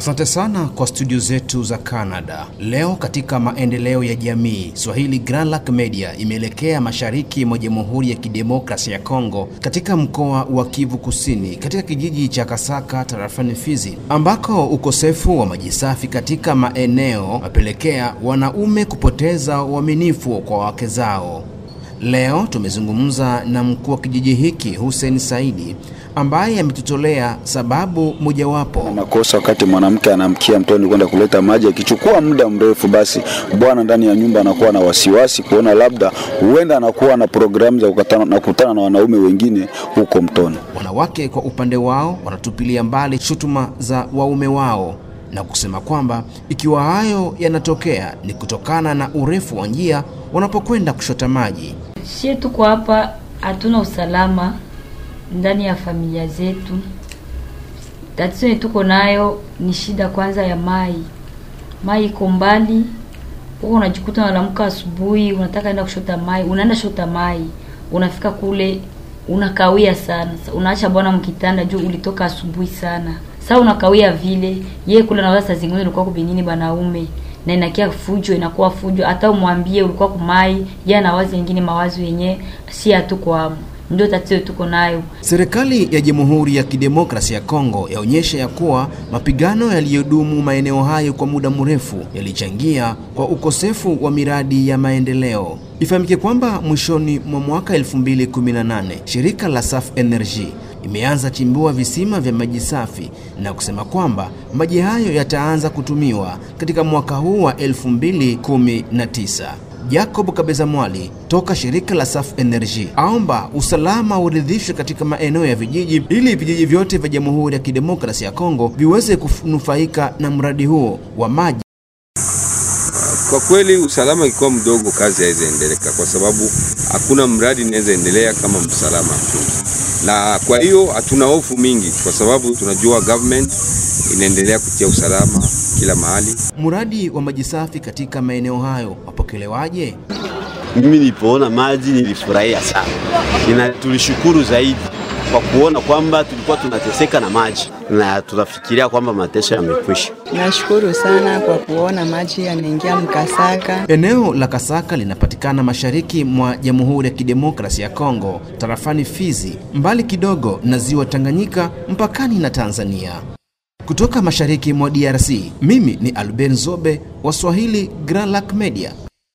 Asante sana kwa studio zetu za Canada. Leo katika maendeleo ya jamii, Swahili Grand Media imeelekea mashariki mwa Jamhuri ya Kidemokrasia ya Kongo, katika mkoa wa Kivu Kusini, katika kijiji cha Kasaka tarafani Fizi, ambako ukosefu wa maji safi katika maeneo mapelekea wanaume kupoteza uaminifu kwa wake zao. Leo tumezungumza na mkuu wa kijiji hiki Hussein Saidi ambaye ametutolea sababu mojawapo. Nakosa wakati mwanamke anamkia mtoni kwenda kuleta maji, akichukua muda mrefu, basi bwana ndani ya nyumba anakuwa na wasiwasi kuona labda huenda anakuwa na programu za kukutana na, kukutana na wanaume wengine huko mtoni. Wanawake kwa upande wao wanatupilia mbali shutuma za waume wao na kusema kwamba ikiwa hayo yanatokea ni kutokana na urefu wa njia wanapokwenda kushota maji. Sie tuko hapa, hatuna usalama ndani ya familia zetu. Tatizo ni tuko nayo ni shida kwanza ya mai. Mai iko mbali, huko unajikuta unaamka asubuhi, unataka enda kushota mai, unaenda shota mai, unafika kule unakawia sana, unaacha bwana mkitanda juu ulitoka asubuhi sana. Sasa unakawia vile, yeye kule na saa zingine ulikuwa kubinini banaume na inakia fujo, inakuwa fujo. Hata umwambie ulikuwa kumai, jana, wazi wengine mawazo yenye si hatu kwa ndio tatizo tuko nayo. Serikali ya Jamhuri ya Kidemokrasia ya Kongo yaonyesha ya kuwa mapigano yaliyodumu maeneo hayo kwa muda mrefu yalichangia kwa ukosefu wa miradi ya maendeleo. Ifahamike kwamba mwishoni mwa mwaka 2018 shirika la Saf Energy imeanza chimbua visima vya maji safi na kusema kwamba maji hayo yataanza kutumiwa katika mwaka huu wa 2019. Jacob Kabeza Mwali toka shirika la Saf Energy aomba usalama uridhishwe katika maeneo ya vijiji ili vijiji vyote vya Jamhuri ya Kidemokrasia ya Kongo viweze kunufaika na mradi huo wa maji. Kwa kweli usalama ikiwa mdogo, kazi haiwezi endeleka, kwa sababu hakuna mradi inaweza endelea kama msalama hakuna. Na kwa hiyo hatuna hofu mingi, kwa sababu tunajua government inaendelea kutia usalama kila mahali. Mradi wa maji safi katika maeneo hayo wapokelewaje? Mimi nilipoona maji nilifurahia sana, na tulishukuru zaidi kwa kuona kwamba tulikuwa tunateseka na maji na tunafikiria kwamba mateso yamekwisha. Nashukuru sana kwa kuona maji yanaingia Mkasaka. Eneo la Kasaka linapatikana mashariki mwa Jamhuri ya Kidemokrasia ya Kongo, tarafani Fizi, mbali kidogo na ziwa Tanganyika, mpakani na Tanzania. Kutoka mashariki mwa DRC, mimi ni Alben Zobe wa Swahili Grand Lac Media.